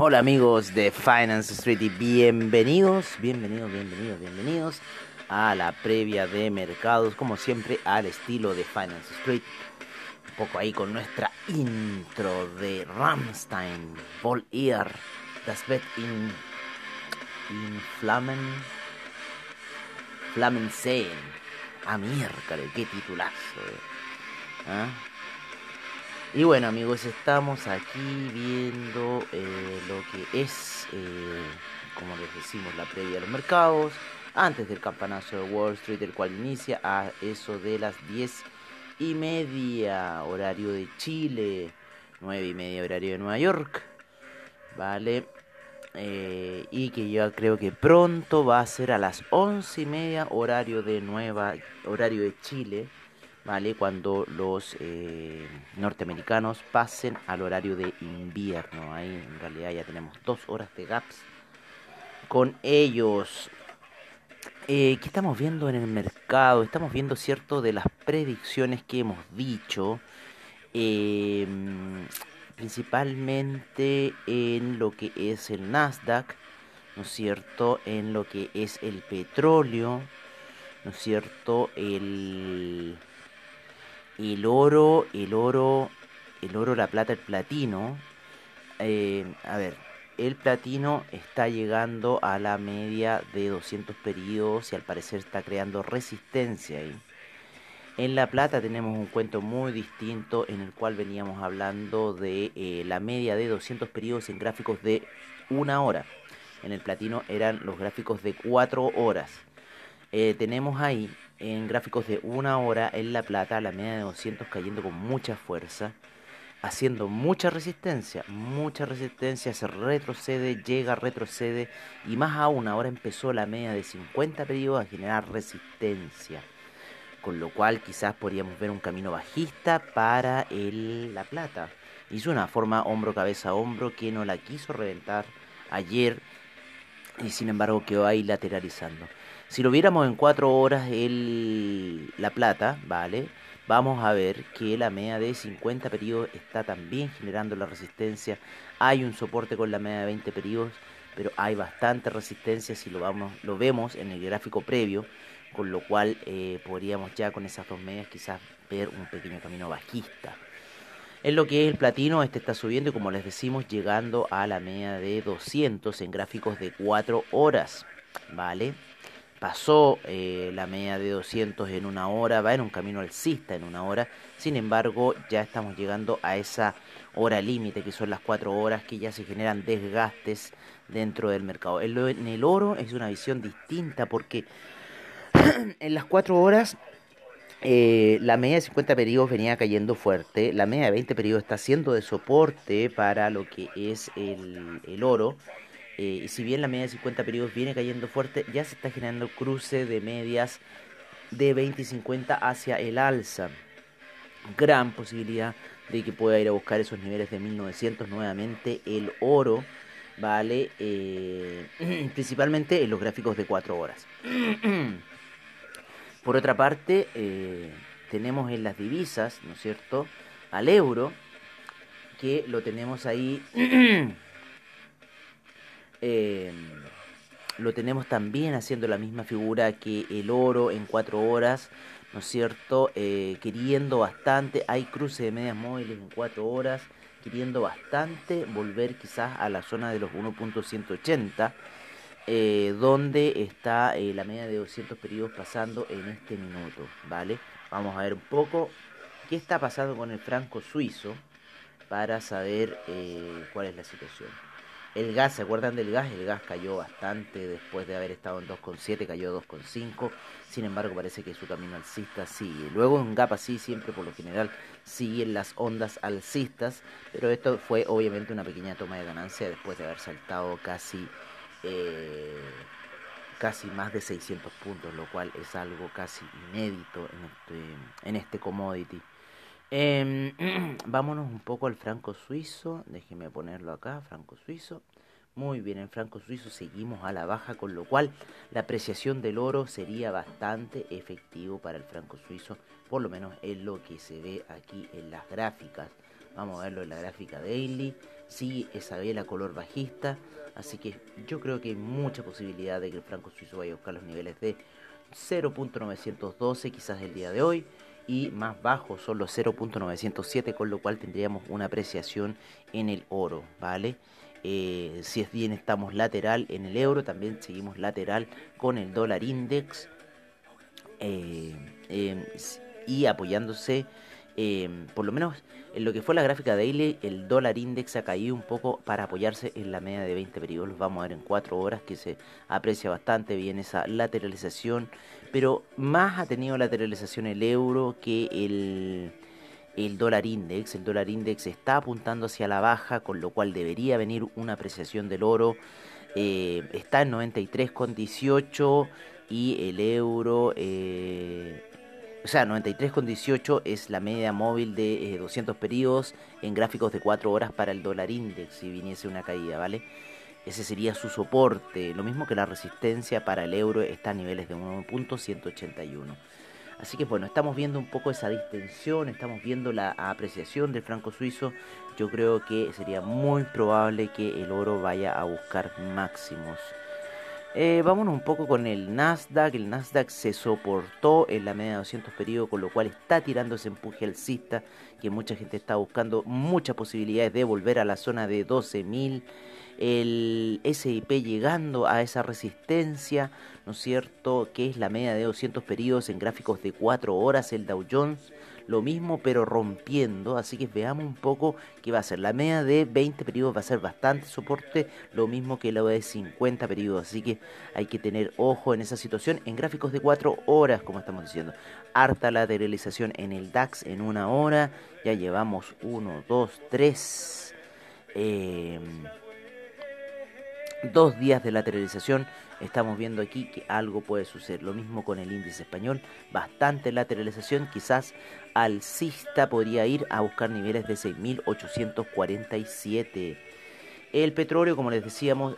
Hola amigos de Finance Street y bienvenidos, bienvenidos, bienvenidos, bienvenidos a la previa de mercados, como siempre al estilo de Finance Street. Un poco ahí con nuestra intro de Rammstein, Vol Ear, Das Bett in, in Flammen, Flammen sehen. Ah, miércoles, qué titulazo. Eh. ¿Ah? Y bueno amigos, estamos aquí viendo eh, lo que es, eh, como les decimos, la previa de los mercados, antes del campanazo de Wall Street, el cual inicia a eso de las 10 y media, horario de Chile, 9 y media, horario de Nueva York, ¿vale? Eh, y que yo creo que pronto va a ser a las 11 y media, horario de Nueva, horario de Chile. ¿Vale? Cuando los eh, norteamericanos pasen al horario de invierno. Ahí en realidad ya tenemos dos horas de gaps con ellos. Eh, ¿Qué estamos viendo en el mercado? Estamos viendo cierto de las predicciones que hemos dicho. Em, principalmente en lo que es el Nasdaq, ¿no es cierto? En lo que es el petróleo, ¿no es cierto? El el oro, el oro, el oro, la plata, el platino. Eh, a ver, el platino está llegando a la media de 200 periodos y al parecer está creando resistencia ahí. En la plata tenemos un cuento muy distinto en el cual veníamos hablando de eh, la media de 200 periodos en gráficos de una hora. En el platino eran los gráficos de 4 horas. Eh, tenemos ahí en gráficos de una hora en La Plata, la media de 200 cayendo con mucha fuerza, haciendo mucha resistencia, mucha resistencia, se retrocede, llega, retrocede y más aún ahora empezó la media de 50 periodos a generar resistencia. Con lo cual quizás podríamos ver un camino bajista para el La Plata. Hizo una forma hombro, cabeza, hombro que no la quiso reventar ayer y sin embargo quedó ahí lateralizando. Si lo viéramos en 4 horas el, la plata, ¿vale? Vamos a ver que la media de 50 periodos está también generando la resistencia. Hay un soporte con la media de 20 periodos, pero hay bastante resistencia si lo, vamos, lo vemos en el gráfico previo, con lo cual eh, podríamos ya con esas dos medias quizás ver un pequeño camino bajista. En lo que es el platino, este está subiendo y como les decimos, llegando a la media de 200 en gráficos de 4 horas, ¿vale? Pasó eh, la media de 200 en una hora, va en un camino alcista en una hora, sin embargo ya estamos llegando a esa hora límite que son las 4 horas que ya se generan desgastes dentro del mercado. En, el oro es una visión distinta porque en las 4 horas eh, la media de 50 periodos venía cayendo fuerte, la media de 20 periodos está siendo de soporte para lo que es el, el oro eh, si bien la media de 50 periodos viene cayendo fuerte, ya se está generando cruce de medias de 20 y 50 hacia el alza. Gran posibilidad de que pueda ir a buscar esos niveles de 1900 nuevamente el oro, ¿vale? Eh, principalmente en los gráficos de 4 horas. Por otra parte, eh, tenemos en las divisas, ¿no es cierto? Al euro, que lo tenemos ahí Eh, lo tenemos también haciendo la misma figura que el oro en cuatro horas, ¿no es cierto? Eh, queriendo bastante, hay cruce de medias móviles en cuatro horas, queriendo bastante volver quizás a la zona de los 1.180 eh, donde está eh, la media de 200 periodos pasando en este minuto, ¿vale? Vamos a ver un poco qué está pasando con el franco suizo para saber cuál es la situación. El gas, ¿se acuerdan del gas? El gas cayó bastante después de haber estado en 2,7, cayó 2,5. Sin embargo, parece que su camino alcista sigue. Luego un gap así siempre por lo general siguen las ondas alcistas, pero esto fue obviamente una pequeña toma de ganancia después de haber saltado casi eh, casi más de 600 puntos, lo cual es algo casi inédito en este, en este commodity. Em, vámonos un poco al franco suizo, déjeme ponerlo acá, franco suizo. Muy bien, en franco suizo seguimos a la baja, con lo cual la apreciación del oro sería bastante efectivo para el franco suizo, por lo menos es lo que se ve aquí en las gráficas. Vamos a verlo en la gráfica daily. Sigue esa vela color bajista. Así que yo creo que hay mucha posibilidad de que el franco suizo vaya a buscar los niveles de 0.912 quizás el día de hoy. Y más bajos son los 0.907 con lo cual tendríamos una apreciación en el oro, ¿vale? Eh, si es bien estamos lateral en el euro, también seguimos lateral con el dólar index eh, eh, y apoyándose Em, por lo menos en lo que fue la gráfica daily, el dólar index ha caído un poco para apoyarse en la media de 20 periodos. Los vamos a ver en 4 horas, que se aprecia bastante bien esa lateralización. Pero más ha tenido lateralización el euro que el, el dólar index. El dólar index está apuntando hacia la baja, con lo cual debería venir una apreciación del oro. Eh, está en 93,18 y el euro eh, o sea, 93,18 es la media móvil de 200 eh, periodos en gráficos de 4 horas para el dólar index si viniese una caída, ¿vale? Ese sería su soporte, lo mismo que la resistencia para el euro está a niveles de 1.181. Así que bueno, estamos viendo un poco esa distensión, estamos viendo la apreciación del franco suizo. Yo creo que sería muy probable que el oro vaya a buscar máximos. Eh, vámonos un poco con el Nasdaq. El Nasdaq se soportó en la media de 200 periodos, con lo cual está tirando ese empuje alcista que mucha gente está buscando muchas posibilidades de volver a la zona de 12.000. El SIP llegando a esa resistencia, ¿no es cierto? Que es la media de 200 periodos en gráficos de 4 horas. El Dow Jones lo mismo pero rompiendo, así que veamos un poco qué va a ser. La media de 20 periodos va a ser bastante soporte, lo mismo que la de 50 periodos, así que hay que tener ojo en esa situación en gráficos de 4 horas, como estamos diciendo. Harta lateralización en el DAX en una hora, ya llevamos 1, 2, 3. Dos días de lateralización estamos viendo aquí que algo puede suceder. Lo mismo con el índice español, bastante lateralización, quizás alcista podría ir a buscar niveles de 6.847. El petróleo, como les decíamos,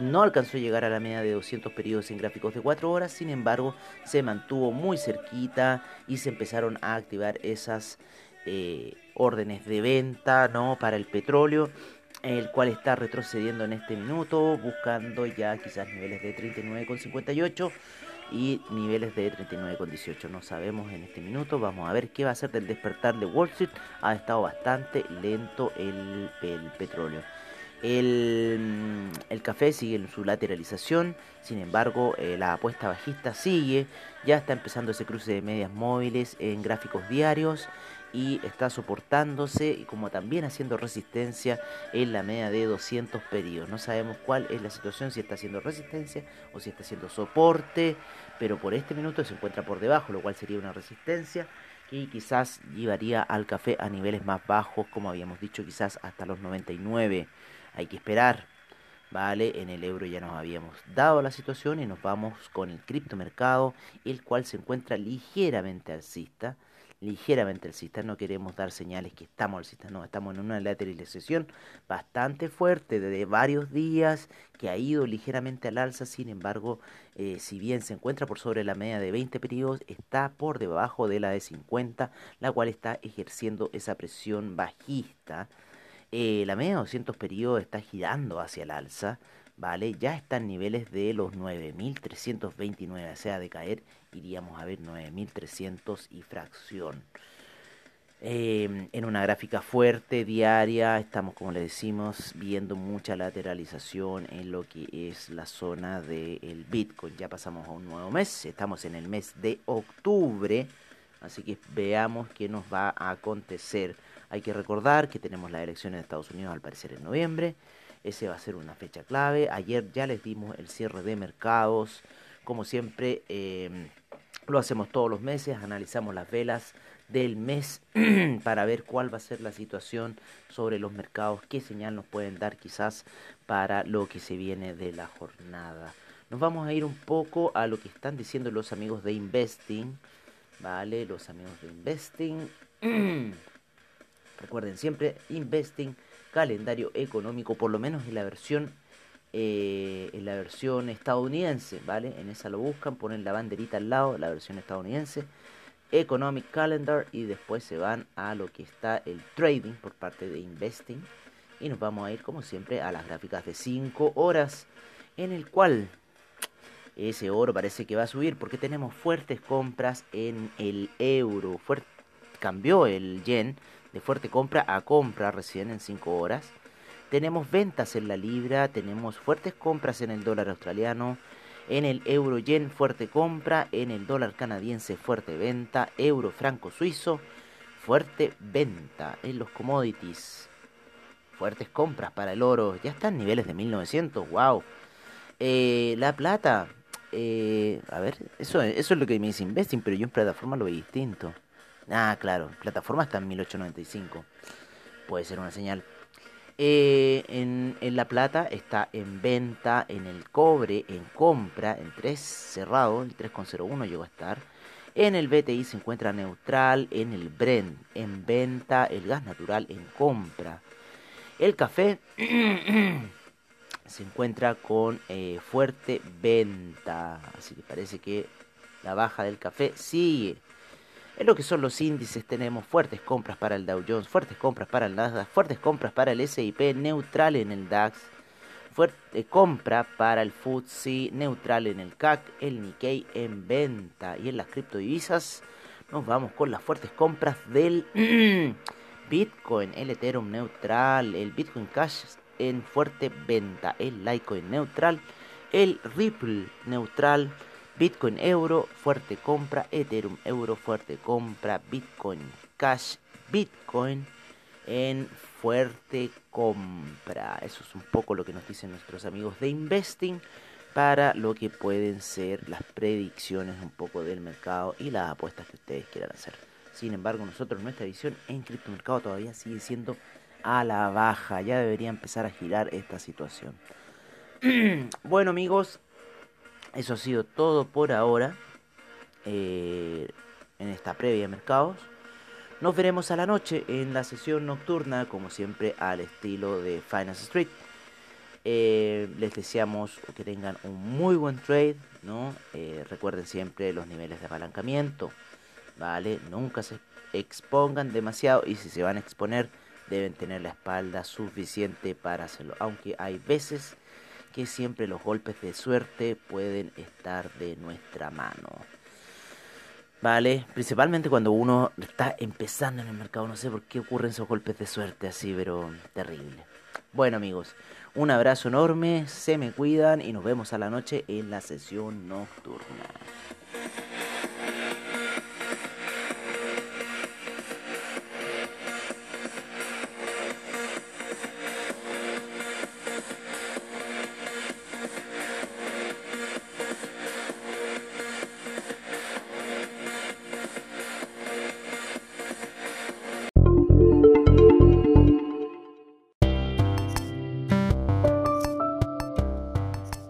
no alcanzó a llegar a la media de 200 periodos en gráficos de 4 horas, sin embargo, se mantuvo muy cerquita y se empezaron a activar esas eh, órdenes de venta ¿no? para el petróleo el cual está retrocediendo en este minuto, buscando ya quizás niveles de 39,58 y niveles de 39,18. No sabemos en este minuto, vamos a ver qué va a hacer del despertar de Wall Street. Ha estado bastante lento el, petróleo. El, café sigue en su lateralización, sin embargo eh, la apuesta bajista sigue, ya está empezando ese cruce de medias móviles en gráficos diarios y está soportándose y como también haciendo resistencia en la media de 200 periodos. No sabemos cuál es la situación, si está haciendo resistencia o si está haciendo soporte, pero por este minuto se encuentra por debajo, lo cual sería una resistencia y quizás llevaría al café a niveles más bajos, como habíamos dicho, quizás hasta los 99. Hay que esperar. Vale, en el euro ya nos habíamos dado la situación y nos vamos con el criptomercado, el cual se encuentra ligeramente alcista ligeramente alcista, no queremos dar señales que estamos alcistas, no, estamos en una lateralización bastante fuerte de varios días que ha ido ligeramente al alza, sin embargo, eh, si bien se encuentra por sobre la media de 20 periodos, está por debajo de la de 50, la cual está ejerciendo esa presión bajista. Eh, la media de 200 periodos está girando hacia el alza, ¿vale? Ya está en niveles de los 9.329, o sea, de caer iríamos a ver 9.300 y fracción. Em, en una gráfica fuerte, diaria, estamos, como le decimos, viendo mucha lateralización en lo que es la zona del Bitcoin. Ya pasamos a un nuevo mes, estamos en el mes de octubre, así que veamos qué nos va a acontecer. Hay que recordar que tenemos las elecciones de Estados Unidos al parecer en noviembre, ese va a ser una fecha clave. Ayer ya les dimos el cierre de mercados, como siempre em, lo hacemos todos los meses, analizamos las velas del mes para ver cuál va a ser la situación sobre los mercados, qué señal nos pueden dar quizás para lo que se viene de la jornada. Nos vamos a ir un poco a lo que están diciendo los amigos de Investing, ¿vale? Los amigos de Investing. Recuerden siempre, Investing, calendario económico, por lo menos en la versión eh, en la versión estadounidense, ¿vale? En esa lo buscan, ponen la banderita al lado, la versión estadounidense Economic Calendar y después se van a lo que está el trading por parte de Investing y nos vamos a ir como siempre a las gráficas de 5 horas en el cual ese oro parece que va a subir porque tenemos fuertes compras en el euro. cambió el yen de fuerte compra a compra recién en 5 horas. Tenemos ventas en la libra, tenemos fuertes compras en el dólar australiano, en el euro yen fuerte compra, en el dólar canadiense fuerte venta, euro franco suizo fuerte venta, en los commodities fuertes compras para el oro, ya están niveles de 1900, wow. Eh, la plata, eh, a ver, eso, eso es lo que me dice Investing, pero yo en plataforma lo veo distinto. Ah, claro, plataforma está en 1895. Puede ser una señal. Eh, en, la plata está en venta, en el cobre, en compra, en 3 cerrado, el 3,01 llegó a estar. En el BTI se encuentra neutral, en el Brent en venta, el gas natural en compra. El café se encuentra con eh, fuerte venta, así que parece que la baja del café sigue. En lo que son los índices. Tenemos fuertes compras para el Dow Jones, fuertes compras para el Nasdaq, fuertes compras para el S&P, neutral en el DAX, fuerte compra para el FTSE, neutral en el CAC, el Nikkei en venta. Y en las criptodivisas nos vamos con las fuertes compras del Bitcoin, el Ethereum neutral, el Bitcoin Cash en fuerte venta, el Litecoin neutral, el Ripple neutral, Bitcoin euro, fuerte compra, Ethereum euro, fuerte compra, Bitcoin cash, Bitcoin en fuerte compra. Eso es un poco lo que nos dicen nuestros amigos de Investing para lo que pueden ser las predicciones un poco del mercado y las apuestas que ustedes quieran hacer. Sin embargo, nosotros nuestra visión en criptomercado todavía sigue siendo a la baja. Ya debería empezar a girar esta situación. bueno amigos, eso ha sido todo por ahora eh, en esta previa de mercados. Nos veremos a la noche en la sesión nocturna, como siempre, al estilo de Finance Street. Eh, les deseamos que tengan un muy buen trade, ¿no? Eh, recuerden siempre los niveles de apalancamiento, ¿vale? Nunca se expongan demasiado y si se van a exponer deben tener la espalda suficiente para hacerlo. Aunque hay veces que siempre los golpes de suerte pueden estar de nuestra mano. ¿Vale? Principalmente cuando uno está empezando en el mercado. No sé por qué ocurren esos golpes de suerte así, pero terrible. Bueno amigos, un abrazo enorme, se me cuidan y nos vemos a la noche en la sesión nocturna.